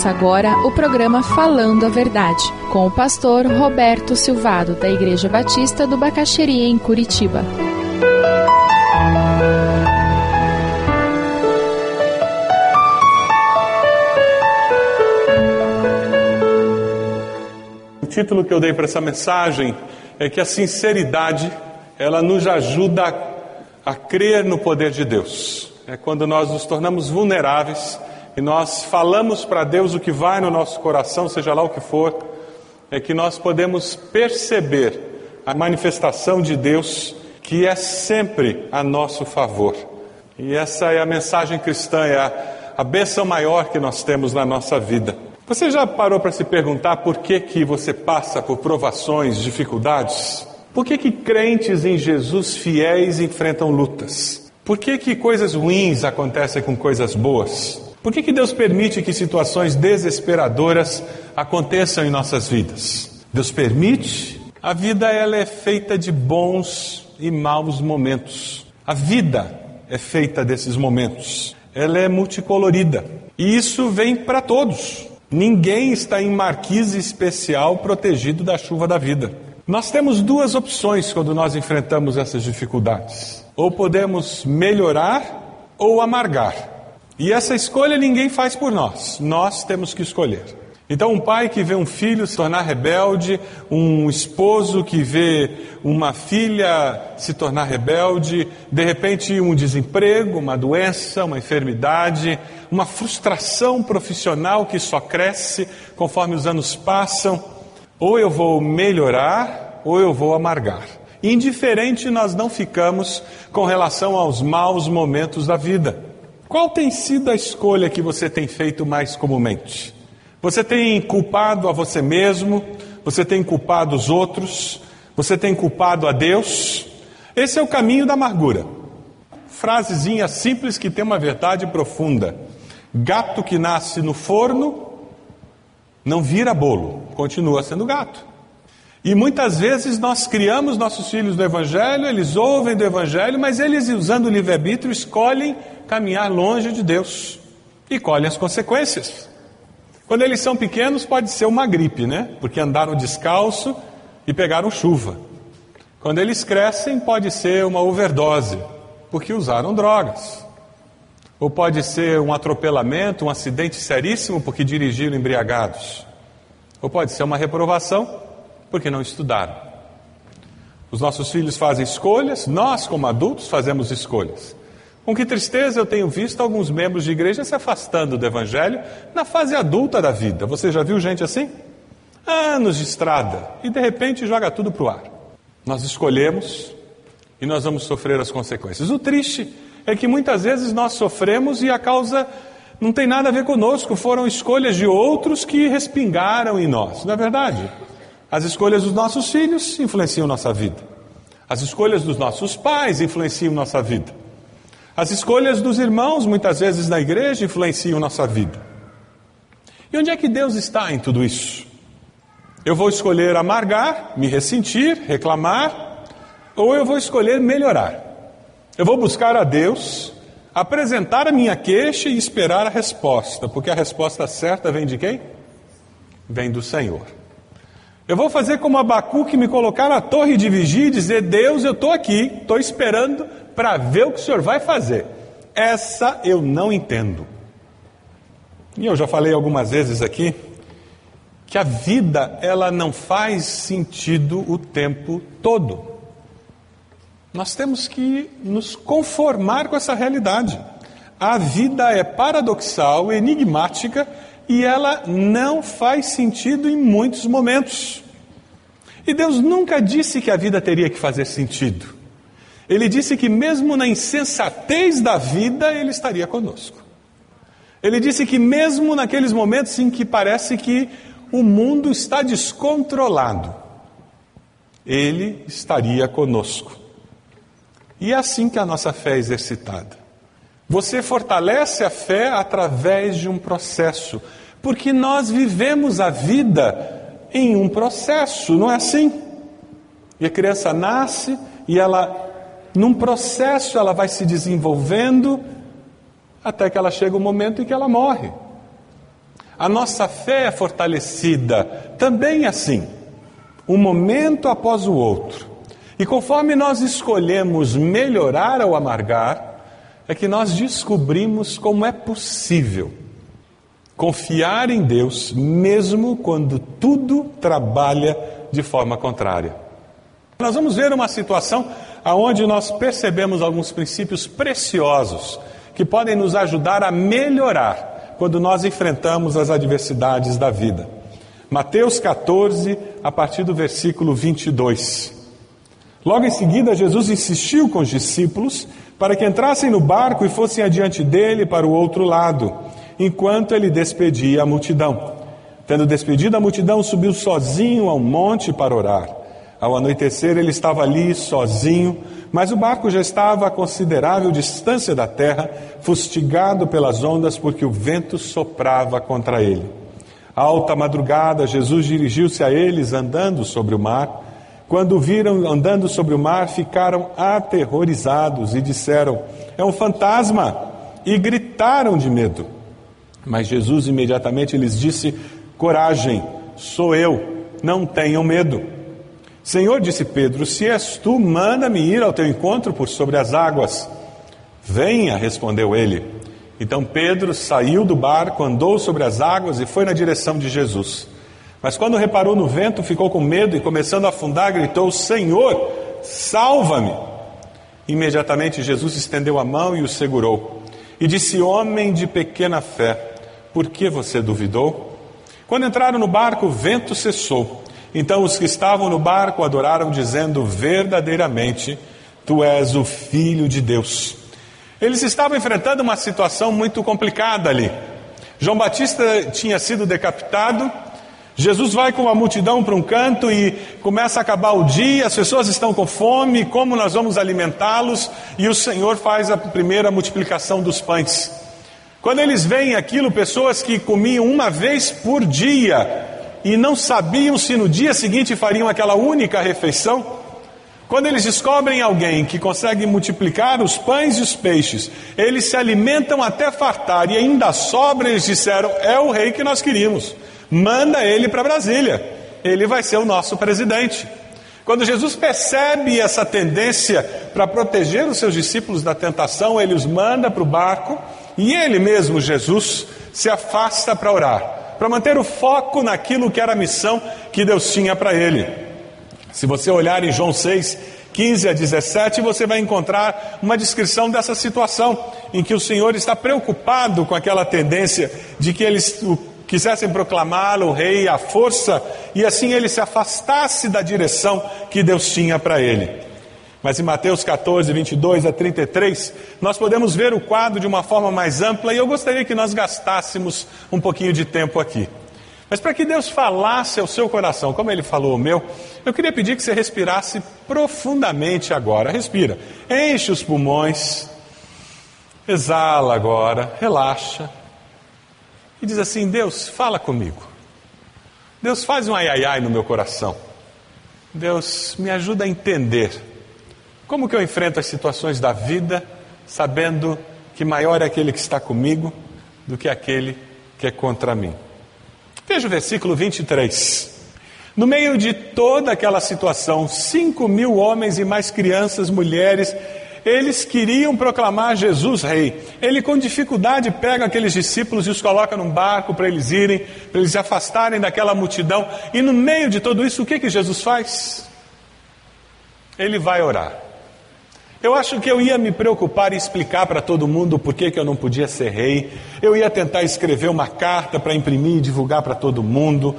Começa agora o programa Falando a Verdade, com o pastor Roberto Silvado, da Igreja Batista do Bacaxeria, em Curitiba. O título que eu dei para essa mensagem é que a sinceridade ela nos ajuda a, a crer no poder de Deus. É quando nós nos tornamos vulneráveis e nós falamos para Deus o que vai no nosso coração, seja lá o que for, é que nós podemos perceber a manifestação de Deus que é sempre a nosso favor. E essa é a mensagem cristã, é a, a bênção maior que nós temos na nossa vida. Você já parou para se perguntar por que, que você passa por provações, dificuldades? Por que, que crentes em Jesus fiéis enfrentam lutas? Por que, que coisas ruins acontecem com coisas boas? Por que, que Deus permite que situações desesperadoras aconteçam em nossas vidas? Deus permite. A vida ela é feita de bons e maus momentos. A vida é feita desses momentos. Ela é multicolorida. E isso vem para todos. Ninguém está em marquise especial protegido da chuva da vida. Nós temos duas opções quando nós enfrentamos essas dificuldades: ou podemos melhorar ou amargar. E essa escolha ninguém faz por nós, nós temos que escolher. Então, um pai que vê um filho se tornar rebelde, um esposo que vê uma filha se tornar rebelde, de repente um desemprego, uma doença, uma enfermidade, uma frustração profissional que só cresce conforme os anos passam, ou eu vou melhorar ou eu vou amargar. Indiferente nós não ficamos com relação aos maus momentos da vida. Qual tem sido a escolha que você tem feito mais comumente? Você tem culpado a você mesmo? Você tem culpado os outros? Você tem culpado a Deus? Esse é o caminho da amargura. Frasezinha simples que tem uma verdade profunda. Gato que nasce no forno não vira bolo, continua sendo gato. E muitas vezes nós criamos nossos filhos no Evangelho, eles ouvem do Evangelho, mas eles, usando o livre-arbítrio, escolhem caminhar longe de Deus e colhem as consequências. Quando eles são pequenos, pode ser uma gripe, né? Porque andaram descalço e pegaram chuva. Quando eles crescem, pode ser uma overdose, porque usaram drogas. Ou pode ser um atropelamento, um acidente seríssimo, porque dirigiram embriagados. Ou pode ser uma reprovação porque não estudaram. Os nossos filhos fazem escolhas, nós, como adultos, fazemos escolhas. Com que tristeza eu tenho visto alguns membros de igreja se afastando do Evangelho na fase adulta da vida. Você já viu gente assim? Anos de estrada e de repente joga tudo para o ar. Nós escolhemos e nós vamos sofrer as consequências. O triste é que muitas vezes nós sofremos e a causa não tem nada a ver conosco, foram escolhas de outros que respingaram em nós, não é verdade? As escolhas dos nossos filhos influenciam nossa vida. As escolhas dos nossos pais influenciam nossa vida. As escolhas dos irmãos, muitas vezes na igreja, influenciam nossa vida. E onde é que Deus está em tudo isso? Eu vou escolher amargar, me ressentir, reclamar, ou eu vou escolher melhorar? Eu vou buscar a Deus, apresentar a minha queixa e esperar a resposta, porque a resposta certa vem de quem? Vem do Senhor. Eu vou fazer como Abacuque me colocar na torre de vigia e dizer: Deus, eu estou aqui, estou esperando para ver o que o Senhor vai fazer. Essa eu não entendo. E eu já falei algumas vezes aqui que a vida ela não faz sentido o tempo todo. Nós temos que nos conformar com essa realidade. A vida é paradoxal, enigmática e ela não faz sentido em muitos momentos. E Deus nunca disse que a vida teria que fazer sentido. Ele disse que, mesmo na insensatez da vida, Ele estaria conosco. Ele disse que, mesmo naqueles momentos em que parece que o mundo está descontrolado, Ele estaria conosco. E é assim que a nossa fé é exercitada. Você fortalece a fé através de um processo, porque nós vivemos a vida em um processo, não é assim? E a criança nasce e ela, num processo, ela vai se desenvolvendo até que ela chega o momento em que ela morre. a nossa fé é fortalecida também assim, um momento após o outro. E conforme nós escolhemos melhorar ou amargar, é que nós descobrimos como é possível confiar em Deus, mesmo quando tudo trabalha de forma contrária. Nós vamos ver uma situação onde nós percebemos alguns princípios preciosos que podem nos ajudar a melhorar quando nós enfrentamos as adversidades da vida. Mateus 14, a partir do versículo 22. Logo em seguida, Jesus insistiu com os discípulos para que entrassem no barco e fossem adiante dele para o outro lado, enquanto ele despedia a multidão. Tendo despedido a multidão, subiu sozinho ao monte para orar. Ao anoitecer, ele estava ali sozinho, mas o barco já estava a considerável distância da terra, fustigado pelas ondas, porque o vento soprava contra ele. alta madrugada, Jesus dirigiu-se a eles andando sobre o mar. Quando o viram andando sobre o mar, ficaram aterrorizados e disseram: É um fantasma! E gritaram de medo. Mas Jesus imediatamente lhes disse: Coragem, sou eu, não tenham medo. Senhor, disse Pedro, se és tu, manda-me ir ao teu encontro por sobre as águas. Venha, respondeu ele. Então Pedro saiu do barco, andou sobre as águas e foi na direção de Jesus. Mas quando reparou no vento, ficou com medo e, começando a afundar, gritou: Senhor, salva-me! Imediatamente Jesus estendeu a mão e o segurou. E disse: Homem de pequena fé, por que você duvidou? Quando entraram no barco, o vento cessou. Então os que estavam no barco adoraram, dizendo: Verdadeiramente, tu és o Filho de Deus. Eles estavam enfrentando uma situação muito complicada ali. João Batista tinha sido decapitado Jesus vai com a multidão para um canto e começa a acabar o dia, as pessoas estão com fome, como nós vamos alimentá-los? E o Senhor faz a primeira multiplicação dos pães. Quando eles veem aquilo, pessoas que comiam uma vez por dia e não sabiam se no dia seguinte fariam aquela única refeição, quando eles descobrem alguém que consegue multiplicar os pães e os peixes, eles se alimentam até fartar e ainda sobra, eles disseram: é o rei que nós queríamos manda ele para Brasília, ele vai ser o nosso presidente. Quando Jesus percebe essa tendência para proteger os seus discípulos da tentação, ele os manda para o barco e ele mesmo, Jesus, se afasta para orar, para manter o foco naquilo que era a missão que Deus tinha para ele. Se você olhar em João 6, 15 a 17, você vai encontrar uma descrição dessa situação, em que o Senhor está preocupado com aquela tendência de que eles, quisessem proclamá-lo rei à força e assim ele se afastasse da direção que Deus tinha para ele. Mas em Mateus 14, 22 a 33, nós podemos ver o quadro de uma forma mais ampla e eu gostaria que nós gastássemos um pouquinho de tempo aqui. Mas para que Deus falasse ao seu coração, como ele falou ao meu, eu queria pedir que você respirasse profundamente agora. Respira, enche os pulmões, exala agora, relaxa e diz assim: Deus, fala comigo. Deus, faz um ai ai ai no meu coração. Deus, me ajuda a entender como que eu enfrento as situações da vida, sabendo que maior é aquele que está comigo do que aquele que é contra mim. Veja o versículo 23. No meio de toda aquela situação, cinco mil homens e mais crianças, mulheres eles queriam proclamar Jesus rei. Ele, com dificuldade, pega aqueles discípulos e os coloca num barco para eles irem, para eles se afastarem daquela multidão. E no meio de tudo isso, o que, que Jesus faz? Ele vai orar. Eu acho que eu ia me preocupar e explicar para todo mundo por que, eu não podia ser rei. Eu ia tentar escrever uma carta para imprimir e divulgar para todo mundo.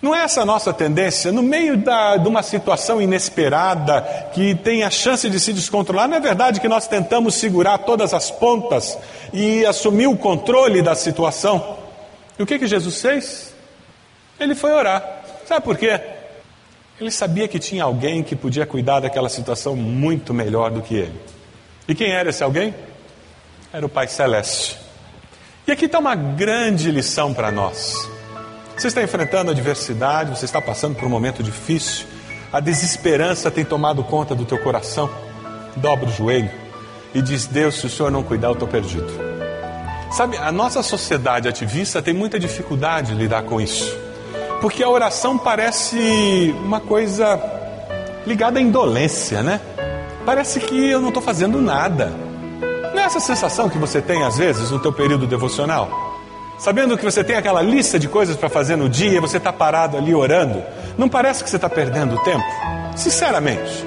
Não é essa a nossa tendência? No meio da, de uma situação inesperada, que tem a chance de se descontrolar, não é verdade que nós tentamos segurar todas as pontas e assumir o controle da situação? E o que, que Jesus fez? Ele foi orar. Sabe por quê? Ele sabia que tinha alguém que podia cuidar daquela situação muito melhor do que ele. E quem era esse alguém? Era o Pai Celeste. E aqui está uma grande lição para nós. Você está enfrentando adversidade, você está passando por um momento difícil, a desesperança tem tomado conta do teu coração. Dobra o joelho e diz: Deus, se o Senhor não cuidar, eu estou perdido. Sabe, a nossa sociedade ativista tem muita dificuldade de lidar com isso. Porque a oração parece uma coisa ligada à indolência, né? Parece que eu não estou fazendo nada. Não é essa sensação que você tem às vezes no teu período devocional? Sabendo que você tem aquela lista de coisas para fazer no dia e você está parado ali orando, não parece que você está perdendo tempo? Sinceramente.